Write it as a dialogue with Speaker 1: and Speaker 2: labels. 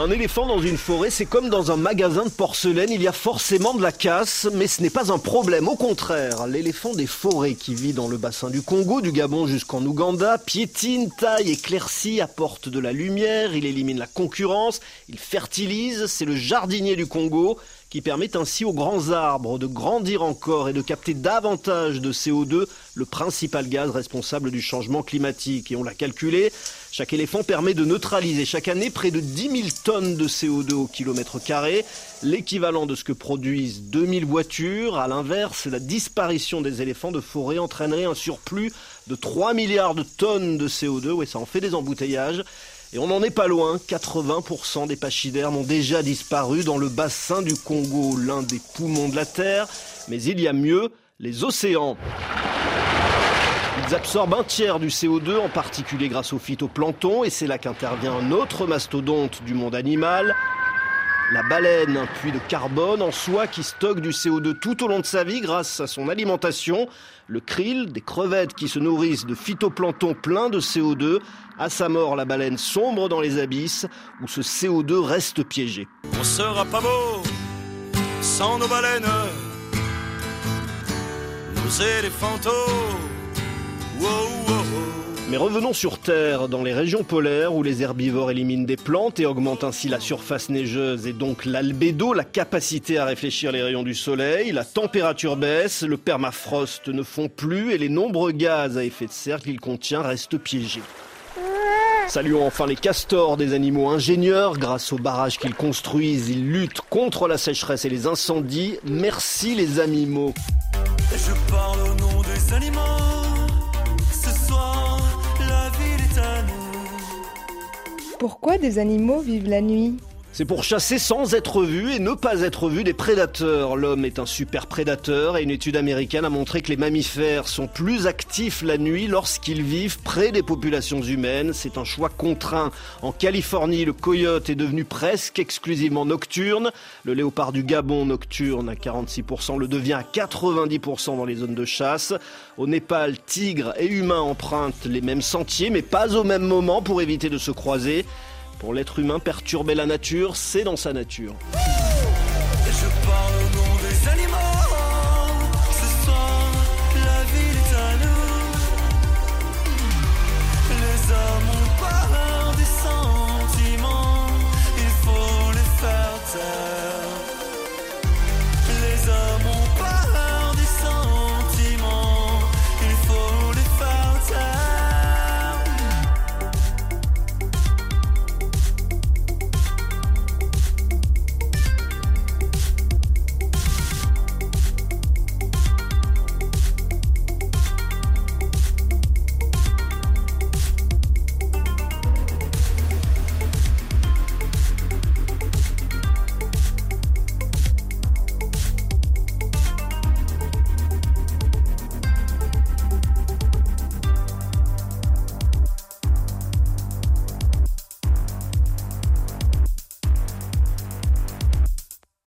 Speaker 1: Un éléphant dans une forêt, c'est comme dans un magasin de porcelaine, il y a forcément de la casse, mais ce n'est pas un problème. Au contraire, l'éléphant des forêts qui vit dans le bassin du Congo, du Gabon jusqu'en Ouganda, piétine, taille, éclaircit, apporte de la lumière, il élimine la concurrence, il fertilise, c'est le jardinier du Congo qui permet ainsi aux grands arbres de grandir encore et de capter davantage de CO2, le principal gaz responsable du changement climatique. Et on l'a calculé, chaque éléphant permet de neutraliser chaque année près de 10 000 tonnes de CO2 au kilomètre carré, l'équivalent de ce que produisent 2000 voitures. À l'inverse, la disparition des éléphants de forêt entraînerait un surplus de 3 milliards de tonnes de CO2. Oui, ça en fait des embouteillages. Et on n'en est pas loin, 80% des pachydermes ont déjà disparu dans le bassin du Congo, l'un des poumons de la Terre. Mais il y a mieux, les océans. Ils absorbent un tiers du CO2, en particulier grâce au phytoplancton, et c'est là qu'intervient un autre mastodonte du monde animal, la baleine, un puits de carbone en soi qui stocke du CO2 tout au long de sa vie grâce à son alimentation. Le krill, des crevettes qui se nourrissent de phytoplancton plein de CO2. À sa mort, la baleine sombre dans les abysses où ce CO2 reste piégé.
Speaker 2: On sera pas beau sans nos baleines, nos éléphantaux.
Speaker 1: Mais revenons sur Terre, dans les régions polaires où les herbivores éliminent des plantes et augmentent ainsi la surface neigeuse et donc l'albédo, la capacité à réfléchir les rayons du soleil, la température baisse, le permafrost ne fond plus et les nombreux gaz à effet de serre qu'il contient restent piégés. Saluons enfin les castors, des animaux ingénieurs. Grâce aux barrages qu'ils construisent, ils luttent contre la sécheresse et les incendies. Merci les animaux.
Speaker 3: Pourquoi des animaux vivent la nuit?
Speaker 1: C'est pour chasser sans être vu et ne pas être vu des prédateurs. L'homme est un super prédateur et une étude américaine a montré que les mammifères sont plus actifs la nuit lorsqu'ils vivent près des populations humaines. C'est un choix contraint. En Californie, le coyote est devenu presque exclusivement nocturne. Le léopard du Gabon nocturne à 46% le devient à 90% dans les zones de chasse. Au Népal, tigres et humains empruntent les mêmes sentiers mais pas au même moment pour éviter de se croiser. Pour l'être humain, perturber la nature, c'est dans sa nature.